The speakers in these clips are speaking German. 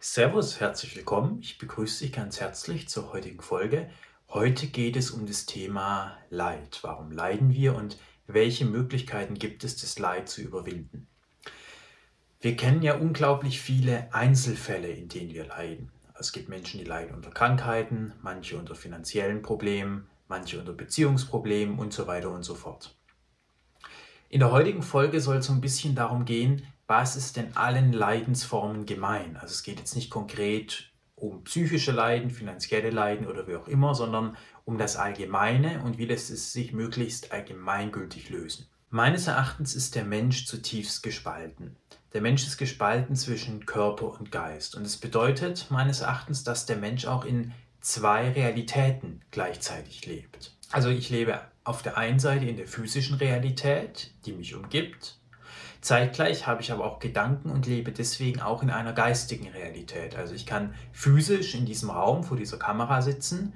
Servus, herzlich willkommen. Ich begrüße dich ganz herzlich zur heutigen Folge. Heute geht es um das Thema Leid. Warum leiden wir und welche Möglichkeiten gibt es, das Leid zu überwinden? Wir kennen ja unglaublich viele Einzelfälle, in denen wir leiden. Es gibt Menschen, die leiden unter Krankheiten, manche unter finanziellen Problemen, manche unter Beziehungsproblemen und so weiter und so fort. In der heutigen Folge soll es so ein bisschen darum gehen, was ist denn allen Leidensformen gemein? Also es geht jetzt nicht konkret um psychische Leiden, finanzielle Leiden oder wie auch immer, sondern um das Allgemeine und wie lässt es sich möglichst allgemeingültig lösen. Meines Erachtens ist der Mensch zutiefst gespalten. Der Mensch ist gespalten zwischen Körper und Geist. Und es bedeutet meines Erachtens, dass der Mensch auch in zwei Realitäten gleichzeitig lebt. Also ich lebe auf der einen Seite in der physischen Realität, die mich umgibt, Zeitgleich habe ich aber auch Gedanken und lebe deswegen auch in einer geistigen Realität. Also ich kann physisch in diesem Raum vor dieser Kamera sitzen,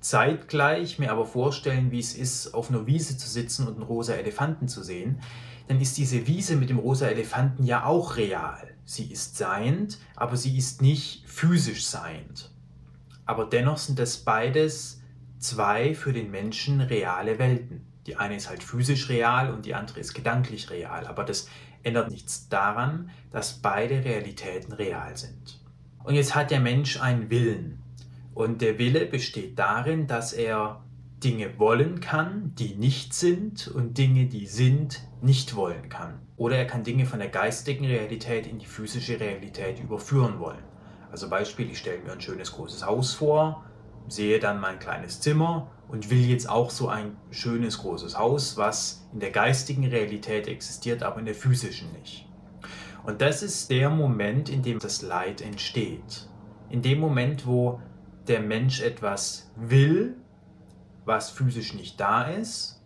zeitgleich mir aber vorstellen, wie es ist, auf einer Wiese zu sitzen und einen rosa Elefanten zu sehen, dann ist diese Wiese mit dem rosa Elefanten ja auch real. Sie ist seiend, aber sie ist nicht physisch seiend. Aber dennoch sind das beides zwei für den Menschen reale Welten. Die eine ist halt physisch real und die andere ist gedanklich real. Aber das ändert nichts daran, dass beide Realitäten real sind. Und jetzt hat der Mensch einen Willen. Und der Wille besteht darin, dass er Dinge wollen kann, die nicht sind und Dinge, die sind, nicht wollen kann. Oder er kann Dinge von der geistigen Realität in die physische Realität überführen wollen. Also Beispiel, ich stelle mir ein schönes großes Haus vor, sehe dann mein kleines Zimmer und will jetzt auch so ein schönes großes Haus, was in der geistigen Realität existiert, aber in der physischen nicht. Und das ist der Moment, in dem das Leid entsteht. In dem Moment, wo der Mensch etwas will, was physisch nicht da ist,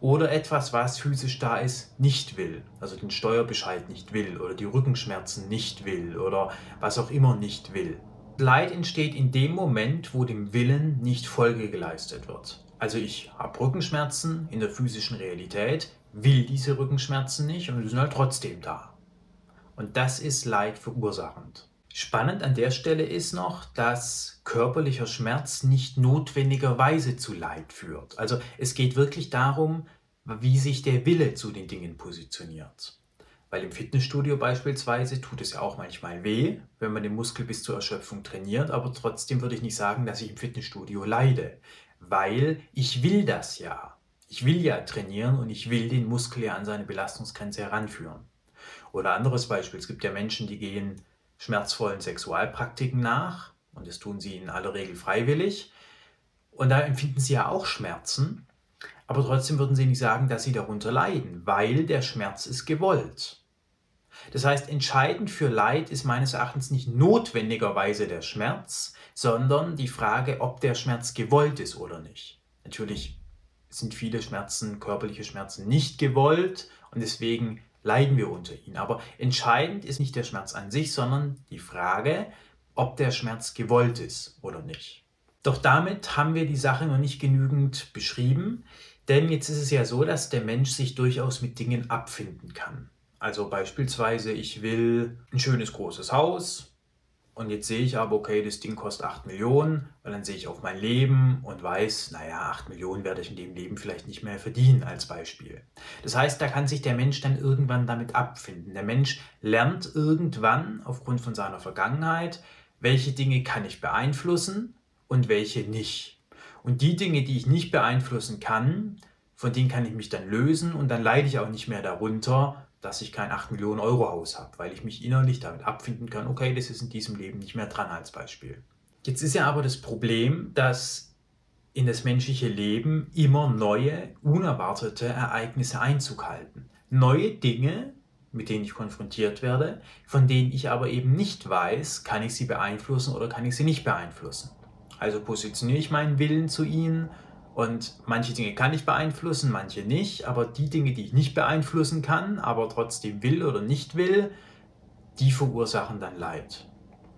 oder etwas, was physisch da ist, nicht will. Also den Steuerbescheid nicht will oder die Rückenschmerzen nicht will oder was auch immer nicht will. Leid entsteht in dem Moment, wo dem Willen nicht Folge geleistet wird. Also ich habe Rückenschmerzen in der physischen Realität, will diese Rückenschmerzen nicht und die sind halt trotzdem da. Und das ist Leid verursachend. Spannend an der Stelle ist noch, dass körperlicher Schmerz nicht notwendigerweise zu Leid führt. Also es geht wirklich darum, wie sich der Wille zu den Dingen positioniert. Weil im Fitnessstudio beispielsweise tut es ja auch manchmal weh, wenn man den Muskel bis zur Erschöpfung trainiert, aber trotzdem würde ich nicht sagen, dass ich im Fitnessstudio leide, weil ich will das ja. Ich will ja trainieren und ich will den Muskel ja an seine Belastungsgrenze heranführen. Oder anderes Beispiel, es gibt ja Menschen, die gehen schmerzvollen Sexualpraktiken nach und das tun sie in aller Regel freiwillig und da empfinden sie ja auch Schmerzen, aber trotzdem würden sie nicht sagen, dass sie darunter leiden, weil der Schmerz ist gewollt. Das heißt, entscheidend für Leid ist meines Erachtens nicht notwendigerweise der Schmerz, sondern die Frage, ob der Schmerz gewollt ist oder nicht. Natürlich sind viele Schmerzen, körperliche Schmerzen nicht gewollt und deswegen leiden wir unter ihnen. Aber entscheidend ist nicht der Schmerz an sich, sondern die Frage, ob der Schmerz gewollt ist oder nicht. Doch damit haben wir die Sache noch nicht genügend beschrieben, denn jetzt ist es ja so, dass der Mensch sich durchaus mit Dingen abfinden kann. Also beispielsweise, ich will ein schönes großes Haus und jetzt sehe ich aber, okay, das Ding kostet 8 Millionen und dann sehe ich auf mein Leben und weiß, naja, 8 Millionen werde ich in dem Leben vielleicht nicht mehr verdienen als Beispiel. Das heißt, da kann sich der Mensch dann irgendwann damit abfinden. Der Mensch lernt irgendwann aufgrund von seiner Vergangenheit, welche Dinge kann ich beeinflussen und welche nicht. Und die Dinge, die ich nicht beeinflussen kann, von denen kann ich mich dann lösen und dann leide ich auch nicht mehr darunter, dass ich kein 8 Millionen Euro Haus habe, weil ich mich innerlich damit abfinden kann, okay, das ist in diesem Leben nicht mehr dran als Beispiel. Jetzt ist ja aber das Problem, dass in das menschliche Leben immer neue, unerwartete Ereignisse Einzug halten. Neue Dinge, mit denen ich konfrontiert werde, von denen ich aber eben nicht weiß, kann ich sie beeinflussen oder kann ich sie nicht beeinflussen. Also positioniere ich meinen Willen zu ihnen und manche Dinge kann ich beeinflussen, manche nicht. Aber die Dinge, die ich nicht beeinflussen kann, aber trotzdem will oder nicht will, die verursachen dann Leid.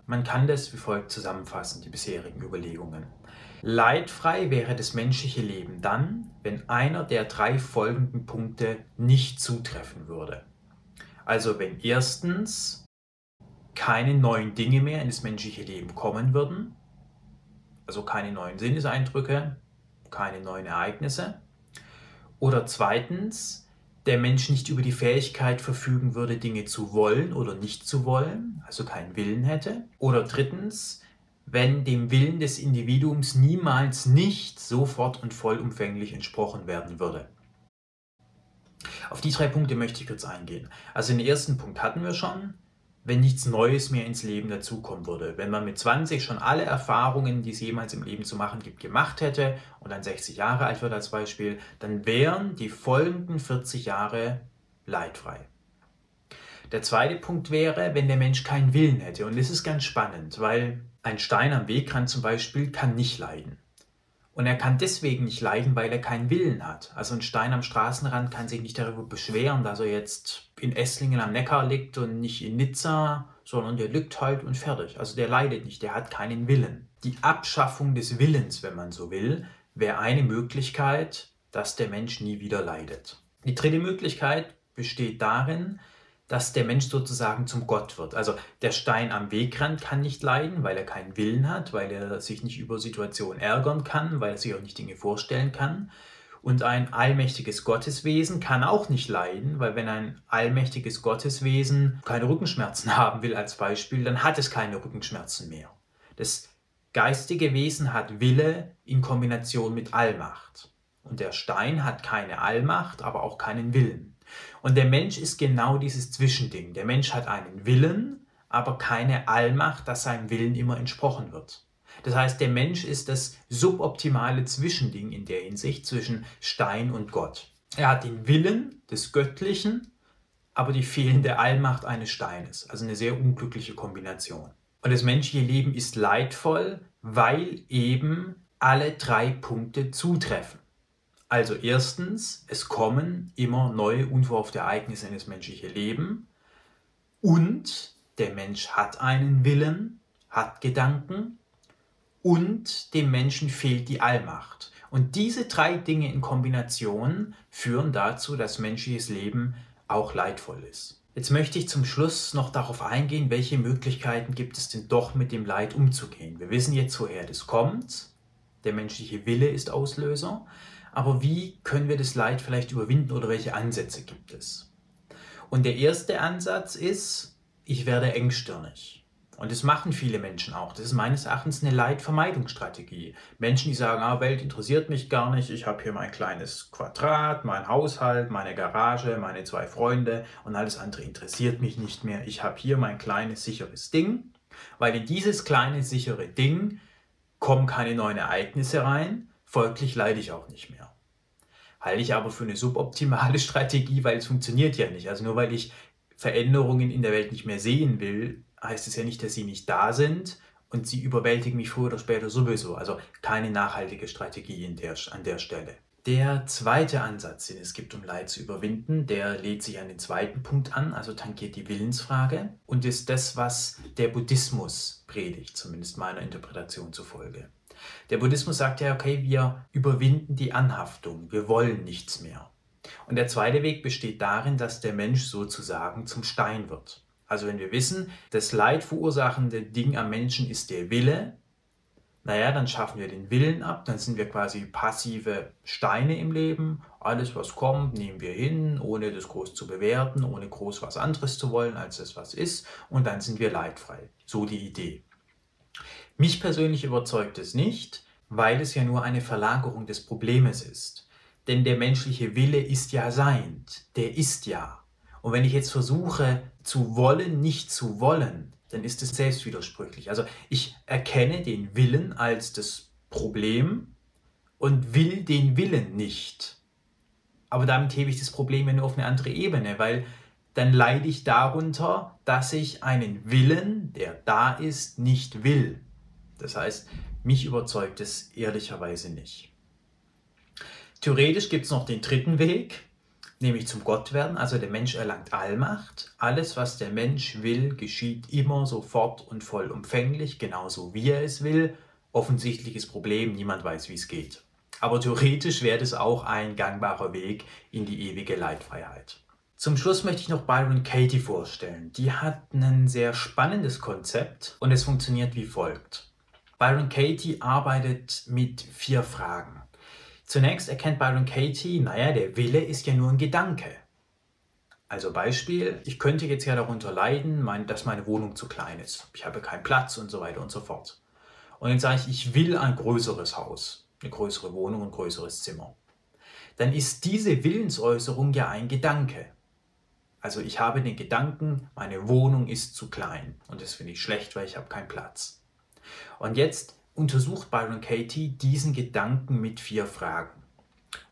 Man kann das wie folgt zusammenfassen, die bisherigen Überlegungen. Leidfrei wäre das menschliche Leben dann, wenn einer der drei folgenden Punkte nicht zutreffen würde. Also wenn erstens keine neuen Dinge mehr in das menschliche Leben kommen würden, also keine neuen Sinneseindrücke, keine neuen Ereignisse. Oder zweitens, der Mensch nicht über die Fähigkeit verfügen würde, Dinge zu wollen oder nicht zu wollen, also keinen Willen hätte. Oder drittens, wenn dem Willen des Individuums niemals nicht sofort und vollumfänglich entsprochen werden würde. Auf die drei Punkte möchte ich kurz eingehen. Also den ersten Punkt hatten wir schon, wenn nichts Neues mehr ins Leben dazukommen würde. Wenn man mit 20 schon alle Erfahrungen, die es jemals im Leben zu machen gibt, gemacht hätte und dann 60 Jahre alt wird als Beispiel, dann wären die folgenden 40 Jahre leidfrei. Der zweite Punkt wäre, wenn der Mensch keinen Willen hätte. Und das ist ganz spannend, weil ein Stein am Wegrand zum Beispiel kann nicht leiden. Und er kann deswegen nicht leiden, weil er keinen Willen hat. Also ein Stein am Straßenrand kann sich nicht darüber beschweren, dass er jetzt in Esslingen am Neckar liegt und nicht in Nizza, sondern der liegt halt und fertig. Also der leidet nicht, der hat keinen Willen. Die Abschaffung des Willens, wenn man so will, wäre eine Möglichkeit, dass der Mensch nie wieder leidet. Die dritte Möglichkeit besteht darin, dass der Mensch sozusagen zum Gott wird. Also der Stein am Wegrand kann nicht leiden, weil er keinen Willen hat, weil er sich nicht über Situationen ärgern kann, weil er sich auch nicht Dinge vorstellen kann. Und ein allmächtiges Gotteswesen kann auch nicht leiden, weil wenn ein allmächtiges Gotteswesen keine Rückenschmerzen haben will als Beispiel, dann hat es keine Rückenschmerzen mehr. Das geistige Wesen hat Wille in Kombination mit Allmacht. Und der Stein hat keine Allmacht, aber auch keinen Willen. Und der Mensch ist genau dieses Zwischending. Der Mensch hat einen Willen, aber keine Allmacht, dass seinem Willen immer entsprochen wird. Das heißt, der Mensch ist das suboptimale Zwischending in der Hinsicht zwischen Stein und Gott. Er hat den Willen des Göttlichen, aber die fehlende Allmacht eines Steines. Also eine sehr unglückliche Kombination. Und das menschliche Leben ist leidvoll, weil eben alle drei Punkte zutreffen. Also erstens, es kommen immer neue unverhoffte Ereignisse in das menschliche Leben und der Mensch hat einen Willen, hat Gedanken und dem Menschen fehlt die Allmacht. Und diese drei Dinge in Kombination führen dazu, dass menschliches Leben auch leidvoll ist. Jetzt möchte ich zum Schluss noch darauf eingehen, welche Möglichkeiten gibt es denn doch mit dem Leid umzugehen. Wir wissen jetzt, woher das kommt. Der menschliche Wille ist Auslöser. Aber wie können wir das Leid vielleicht überwinden oder welche Ansätze gibt es? Und der erste Ansatz ist, ich werde engstirnig. Und das machen viele Menschen auch. Das ist meines Erachtens eine Leidvermeidungsstrategie. Menschen, die sagen, ah, Welt interessiert mich gar nicht, ich habe hier mein kleines Quadrat, mein Haushalt, meine Garage, meine zwei Freunde und alles andere interessiert mich nicht mehr. Ich habe hier mein kleines sicheres Ding, weil in dieses kleine sichere Ding kommen keine neuen Ereignisse rein Folglich leide ich auch nicht mehr. Halte ich aber für eine suboptimale Strategie, weil es funktioniert ja nicht. Also nur weil ich Veränderungen in der Welt nicht mehr sehen will, heißt es ja nicht, dass sie nicht da sind und sie überwältigen mich früher oder später sowieso. Also keine nachhaltige Strategie der, an der Stelle. Der zweite Ansatz, den es gibt, um Leid zu überwinden, der lädt sich an den zweiten Punkt an, also tangiert die Willensfrage und ist das, was der Buddhismus predigt, zumindest meiner Interpretation zufolge. Der Buddhismus sagt ja, okay, wir überwinden die Anhaftung, wir wollen nichts mehr. Und der zweite Weg besteht darin, dass der Mensch sozusagen zum Stein wird. Also wenn wir wissen, das leidverursachende Ding am Menschen ist der Wille, naja, dann schaffen wir den Willen ab, dann sind wir quasi passive Steine im Leben. Alles, was kommt, nehmen wir hin, ohne das groß zu bewerten, ohne groß was anderes zu wollen, als das, was ist. Und dann sind wir leidfrei. So die Idee. Mich persönlich überzeugt es nicht, weil es ja nur eine Verlagerung des Problems ist. Denn der menschliche Wille ist ja seiend, der ist ja. Und wenn ich jetzt versuche zu wollen, nicht zu wollen, dann ist es selbstwidersprüchlich. Also ich erkenne den Willen als das Problem und will den Willen nicht. Aber damit hebe ich das Problem ja nur auf eine andere Ebene, weil dann leide ich darunter, dass ich einen Willen, der da ist, nicht will. Das heißt, mich überzeugt es ehrlicherweise nicht. Theoretisch gibt es noch den dritten Weg, nämlich zum Gottwerden. Also der Mensch erlangt Allmacht. Alles, was der Mensch will, geschieht immer sofort und vollumfänglich, genauso wie er es will. Offensichtliches Problem, niemand weiß, wie es geht. Aber theoretisch wäre es auch ein gangbarer Weg in die ewige Leidfreiheit. Zum Schluss möchte ich noch Byron Katie vorstellen. Die hat ein sehr spannendes Konzept und es funktioniert wie folgt. Byron Katie arbeitet mit vier Fragen. Zunächst erkennt Byron Katie, naja, der Wille ist ja nur ein Gedanke. Also Beispiel, ich könnte jetzt ja darunter leiden, dass meine Wohnung zu klein ist. Ich habe keinen Platz und so weiter und so fort. Und dann sage ich, ich will ein größeres Haus, eine größere Wohnung, ein größeres Zimmer. Dann ist diese Willensäußerung ja ein Gedanke. Also ich habe den Gedanken, meine Wohnung ist zu klein und das finde ich schlecht, weil ich habe keinen Platz. Und jetzt untersucht Byron Katie diesen Gedanken mit vier Fragen.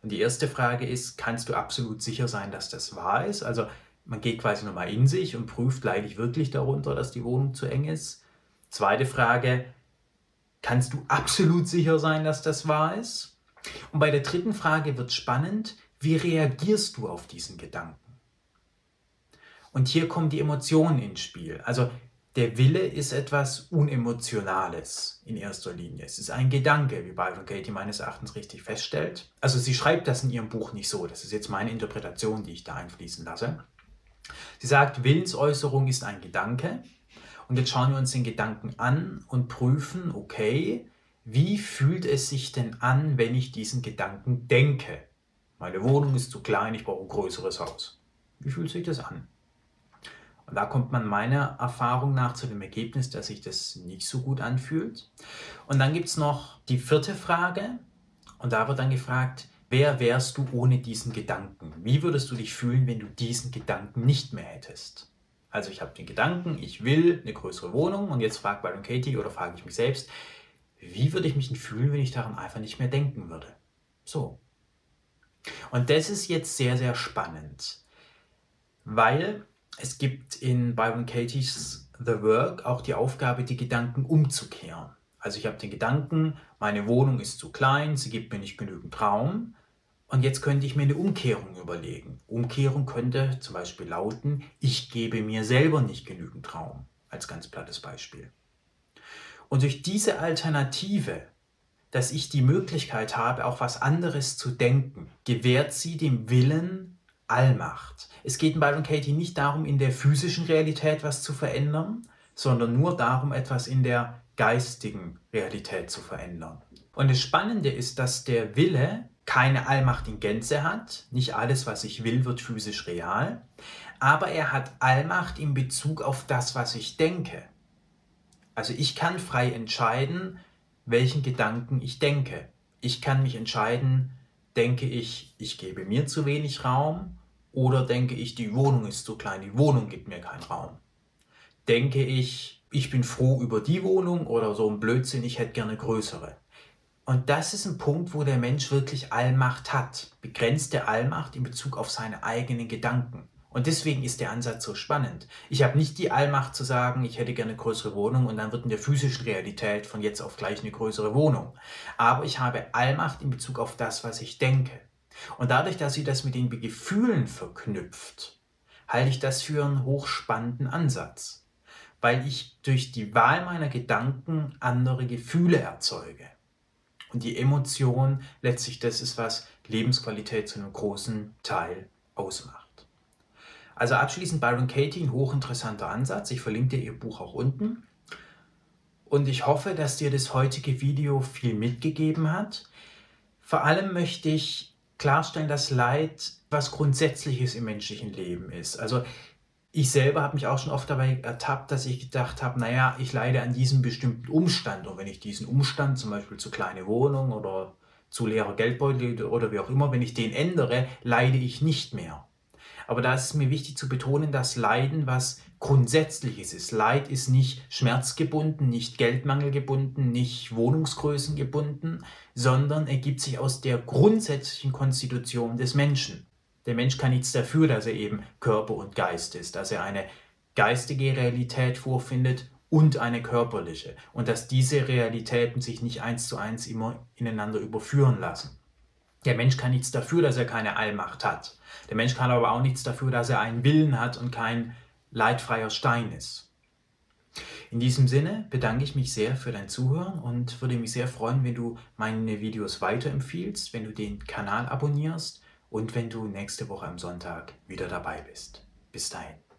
Und die erste Frage ist, kannst du absolut sicher sein, dass das wahr ist? Also man geht quasi nochmal in sich und prüft, leide ich wirklich darunter, dass die Wohnung zu eng ist? Zweite Frage, kannst du absolut sicher sein, dass das wahr ist? Und bei der dritten Frage wird spannend, wie reagierst du auf diesen Gedanken? Und hier kommen die Emotionen ins Spiel. Also der Wille ist etwas Unemotionales in erster Linie. Es ist ein Gedanke, wie Byron Katie meines Erachtens richtig feststellt. Also sie schreibt das in ihrem Buch nicht so. Das ist jetzt meine Interpretation, die ich da einfließen lasse. Sie sagt, Willensäußerung ist ein Gedanke. Und jetzt schauen wir uns den Gedanken an und prüfen, okay, wie fühlt es sich denn an, wenn ich diesen Gedanken denke? Meine Wohnung ist zu klein, ich brauche ein größeres Haus. Wie fühlt sich das an? Und da kommt man meiner Erfahrung nach zu dem Ergebnis, dass sich das nicht so gut anfühlt. Und dann gibt es noch die vierte Frage. Und da wird dann gefragt, wer wärst du ohne diesen Gedanken? Wie würdest du dich fühlen, wenn du diesen Gedanken nicht mehr hättest? Also ich habe den Gedanken, ich will eine größere Wohnung und jetzt fragt Byron Katie oder frage ich mich selbst, wie würde ich mich denn fühlen, wenn ich daran einfach nicht mehr denken würde? So. Und das ist jetzt sehr, sehr spannend, weil es gibt in Byron Katie's The Work auch die Aufgabe, die Gedanken umzukehren. Also ich habe den Gedanken, meine Wohnung ist zu klein, sie gibt mir nicht genügend Raum. Und jetzt könnte ich mir eine Umkehrung überlegen. Umkehrung könnte zum Beispiel lauten, ich gebe mir selber nicht genügend Raum, als ganz plattes Beispiel. Und durch diese Alternative, dass ich die Möglichkeit habe, auch was anderes zu denken, gewährt sie dem Willen Allmacht. Es geht in Byron Katie nicht darum, in der physischen Realität was zu verändern, sondern nur darum, etwas in der geistigen Realität zu verändern. Und das Spannende ist, dass der Wille keine Allmacht in Gänze hat. Nicht alles, was ich will, wird physisch real. Aber er hat Allmacht in Bezug auf das, was ich denke. Also ich kann frei entscheiden, welchen Gedanken ich denke. Ich kann mich entscheiden, denke ich, ich gebe mir zu wenig Raum oder denke ich, die Wohnung ist zu klein, die Wohnung gibt mir keinen Raum? Denke ich, ich bin froh über die Wohnung oder so ein Blödsinn, ich hätte gerne größere. Und das ist ein Punkt, wo der Mensch wirklich Allmacht hat, begrenzte Allmacht in Bezug auf seine eigenen Gedanken. Und deswegen ist der Ansatz so spannend. Ich habe nicht die Allmacht zu sagen, ich hätte gerne eine größere Wohnung und dann wird in der physischen Realität von jetzt auf gleich eine größere Wohnung. Aber ich habe Allmacht in Bezug auf das, was ich denke. Und dadurch, dass sie das mit den Gefühlen verknüpft, halte ich das für einen hochspannenden Ansatz, weil ich durch die Wahl meiner Gedanken andere Gefühle erzeuge. Und die Emotion letztlich das ist, was Lebensqualität zu einem großen Teil ausmacht. Also abschließend Byron Katie, ein hochinteressanter Ansatz. Ich verlinke dir ihr Buch auch unten. Und ich hoffe, dass dir das heutige Video viel mitgegeben hat. Vor allem möchte ich klarstellen, dass Leid was Grundsätzliches im menschlichen Leben ist. Also ich selber habe mich auch schon oft dabei ertappt, dass ich gedacht habe, naja, ich leide an diesem bestimmten Umstand. Und wenn ich diesen Umstand, zum Beispiel zu kleine Wohnung oder zu leerer Geldbeutel oder wie auch immer, wenn ich den ändere, leide ich nicht mehr. Aber da ist es mir wichtig zu betonen, dass Leiden was Grundsätzliches ist. Leid ist nicht schmerzgebunden, nicht geldmangelgebunden, nicht wohnungsgrößengebunden, sondern ergibt sich aus der grundsätzlichen Konstitution des Menschen. Der Mensch kann nichts dafür, dass er eben Körper und Geist ist, dass er eine geistige Realität vorfindet und eine körperliche und dass diese Realitäten sich nicht eins zu eins immer ineinander überführen lassen. Der Mensch kann nichts dafür, dass er keine Allmacht hat. Der Mensch kann aber auch nichts dafür, dass er einen Willen hat und kein leidfreier Stein ist. In diesem Sinne bedanke ich mich sehr für dein Zuhören und würde mich sehr freuen, wenn du meine Videos weiterempfiehlst, wenn du den Kanal abonnierst und wenn du nächste Woche am Sonntag wieder dabei bist. Bis dahin.